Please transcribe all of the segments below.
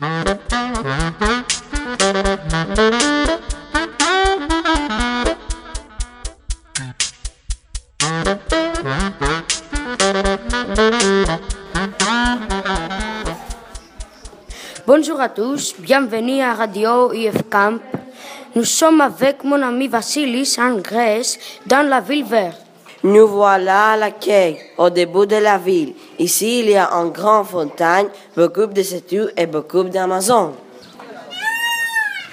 Bonjour à tous, bienvenue à Radio IF Camp. Nous sommes avec mon ami Vassilis en Grèce, dans la ville verte. Nous voilà à l'accueil, au début de la ville. Ici, il y a une grande fontaine, beaucoup de statues et beaucoup d'Amazones.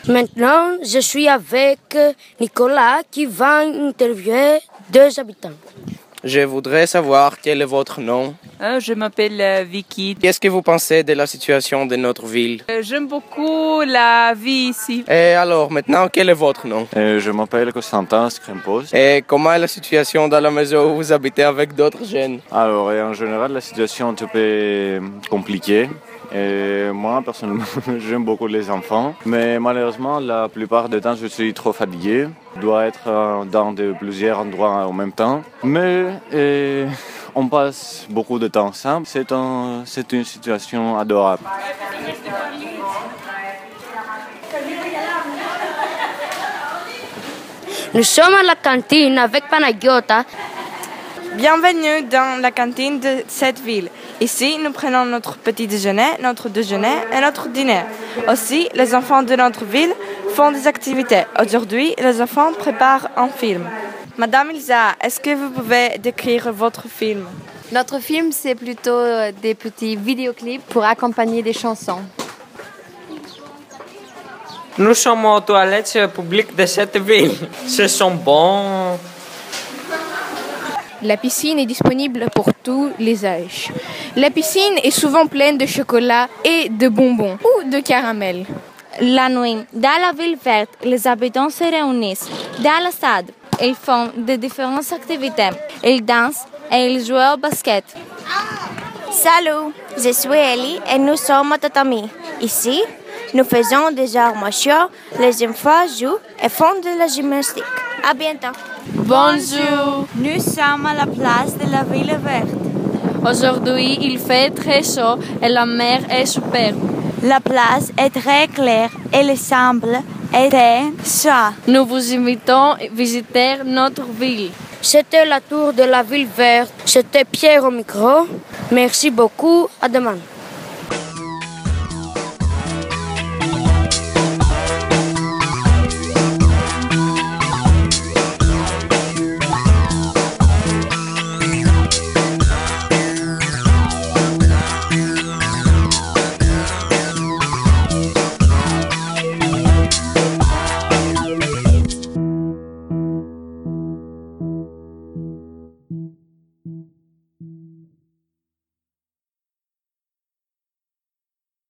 Maintenant, je suis avec Nicolas qui va interviewer deux habitants. Je voudrais savoir quel est votre nom. Euh, je m'appelle euh, Vicky. Qu'est-ce que vous pensez de la situation de notre ville? Euh, J'aime beaucoup la vie ici. Et alors, maintenant, quel est votre nom? Euh, je m'appelle Constantin Scrimpos. Et comment est la situation dans la maison où vous habitez avec d'autres jeunes? Alors, et en général, la situation est un peu compliquée. Et moi, personnellement, j'aime beaucoup les enfants. Mais malheureusement, la plupart du temps, je suis trop fatigué. Je dois être euh, dans plusieurs endroits en même temps. Mais on passe beaucoup de temps ensemble. C'est un, une situation adorable. Nous sommes à la cantine avec Panagiota. Bienvenue dans la cantine de cette ville. Ici, nous prenons notre petit déjeuner, notre déjeuner et notre dîner. Aussi, les enfants de notre ville font des activités. Aujourd'hui, les enfants préparent un film. Madame Ilsa, est-ce que vous pouvez décrire votre film? Notre film, c'est plutôt euh, des petits vidéoclips pour accompagner des chansons. Nous sommes aux toilettes publiques de cette ville. Ce sont bons. La piscine est disponible pour tous les âges. La piscine est souvent pleine de chocolat et de bonbons ou de caramel. La nuit, dans la ville verte, les habitants se réunissent dans la stade. Ils font de différentes activités. Ils dansent et ils jouent au basket. Salut, je suis Ellie et nous sommes à Tatami. Ici, nous faisons des arts martiaux, les enfants jouent et font de la gymnastique. À bientôt. Bonjour. Nous sommes à la place de la ville verte. Aujourd'hui, il fait très chaud et la mer est superbe. La place est très claire et le sable est très chaud. Nous vous invitons à visiter notre ville. C'était la tour de la ville verte. C'était Pierre au micro. Merci beaucoup. À demain.